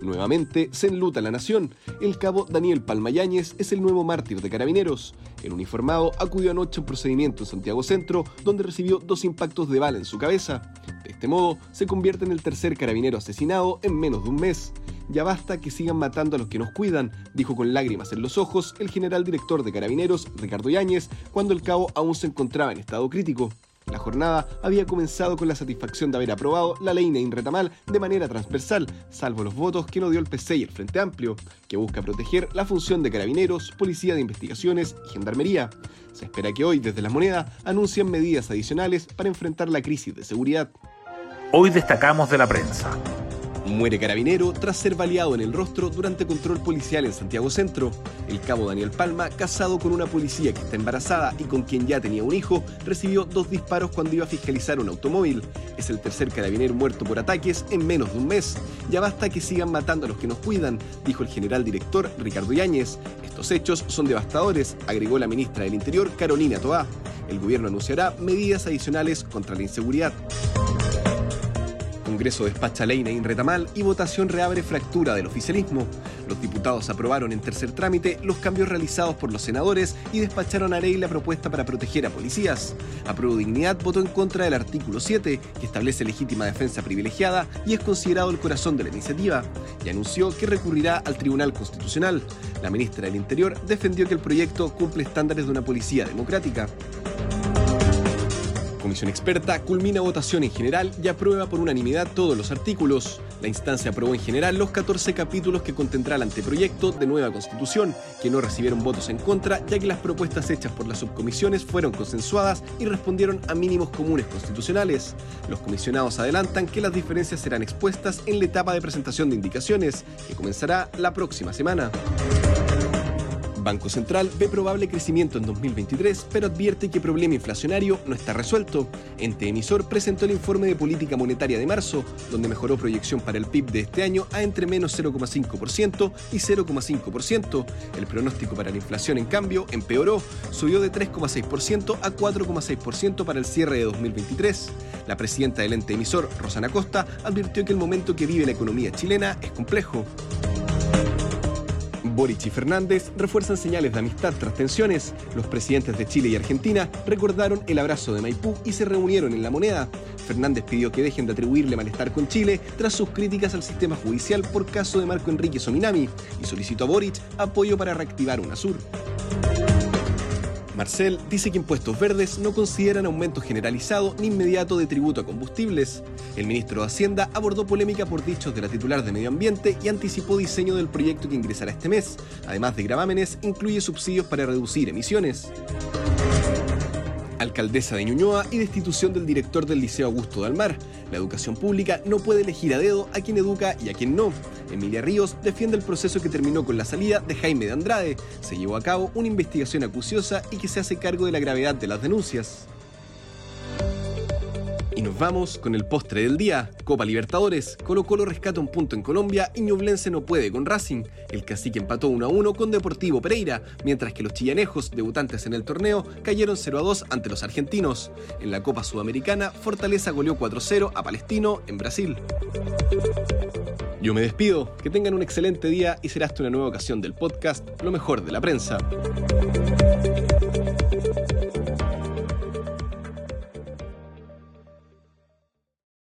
Nuevamente se enluta la nación. El cabo Daniel Palmayáñez es el nuevo mártir de carabineros. El uniformado acudió anoche a un procedimiento en Santiago Centro, donde recibió dos impactos de bala en su cabeza. De este modo, se convierte en el tercer carabinero asesinado en menos de un mes. Ya basta que sigan matando a los que nos cuidan, dijo con lágrimas en los ojos el general director de Carabineros, Ricardo Yáñez, cuando el cabo aún se encontraba en estado crítico. La jornada había comenzado con la satisfacción de haber aprobado la ley Nein Retamal de manera transversal, salvo los votos que no dio el PC y el Frente Amplio, que busca proteger la función de carabineros, policía de investigaciones y gendarmería. Se espera que hoy, desde la moneda, anuncien medidas adicionales para enfrentar la crisis de seguridad. Hoy destacamos de la prensa. Muere carabinero tras ser baleado en el rostro durante control policial en Santiago Centro. El cabo Daniel Palma, casado con una policía que está embarazada y con quien ya tenía un hijo, recibió dos disparos cuando iba a fiscalizar un automóvil. Es el tercer carabinero muerto por ataques en menos de un mes. Ya basta que sigan matando a los que nos cuidan, dijo el general director Ricardo Yáñez. Estos hechos son devastadores, agregó la ministra del Interior Carolina Toá. El gobierno anunciará medidas adicionales contra la inseguridad. Congreso despacha ley en Retamal y votación reabre fractura del oficialismo. Los diputados aprobaron en tercer trámite los cambios realizados por los senadores y despacharon a ley la propuesta para proteger a policías. Apruebo Dignidad votó en contra del artículo 7, que establece legítima defensa privilegiada y es considerado el corazón de la iniciativa, y anunció que recurrirá al Tribunal Constitucional. La ministra del Interior defendió que el proyecto cumple estándares de una policía democrática comisión experta culmina votación en general y aprueba por unanimidad todos los artículos. La instancia aprobó en general los 14 capítulos que contendrá el anteproyecto de nueva constitución, que no recibieron votos en contra, ya que las propuestas hechas por las subcomisiones fueron consensuadas y respondieron a mínimos comunes constitucionales. Los comisionados adelantan que las diferencias serán expuestas en la etapa de presentación de indicaciones, que comenzará la próxima semana. Banco Central ve probable crecimiento en 2023, pero advierte que el problema inflacionario no está resuelto. Ente emisor presentó el informe de política monetaria de marzo, donde mejoró proyección para el PIB de este año a entre menos 0,5% y 0,5%. El pronóstico para la inflación, en cambio, empeoró, subió de 3,6% a 4,6% para el cierre de 2023. La presidenta del ente emisor, Rosana Costa, advirtió que el momento que vive la economía chilena es complejo. Boric y Fernández refuerzan señales de amistad tras tensiones. Los presidentes de Chile y Argentina recordaron el abrazo de Maipú y se reunieron en la moneda. Fernández pidió que dejen de atribuirle malestar con Chile tras sus críticas al sistema judicial por caso de Marco Enrique Sominami y solicitó a Boric apoyo para reactivar UNASUR. Marcel dice que impuestos verdes no consideran aumento generalizado ni inmediato de tributo a combustibles. El ministro de Hacienda abordó polémica por dichos de la titular de Medio Ambiente y anticipó diseño del proyecto que ingresará este mes. Además de gravámenes, incluye subsidios para reducir emisiones alcaldesa de Ñuñoa y destitución del director del Liceo Augusto Dalmar. La educación pública no puede elegir a dedo a quien educa y a quien no. Emilia Ríos defiende el proceso que terminó con la salida de Jaime de Andrade. Se llevó a cabo una investigación acuciosa y que se hace cargo de la gravedad de las denuncias. Y nos vamos con el postre del día. Copa Libertadores. Colo Colo rescata un punto en Colombia y Ñublense no puede con Racing. El cacique empató 1 a 1 con Deportivo Pereira, mientras que los chillanejos, debutantes en el torneo, cayeron 0 a 2 ante los argentinos. En la Copa Sudamericana, Fortaleza goleó 4 0 a Palestino en Brasil. Yo me despido, que tengan un excelente día y será hasta una nueva ocasión del podcast Lo mejor de la prensa.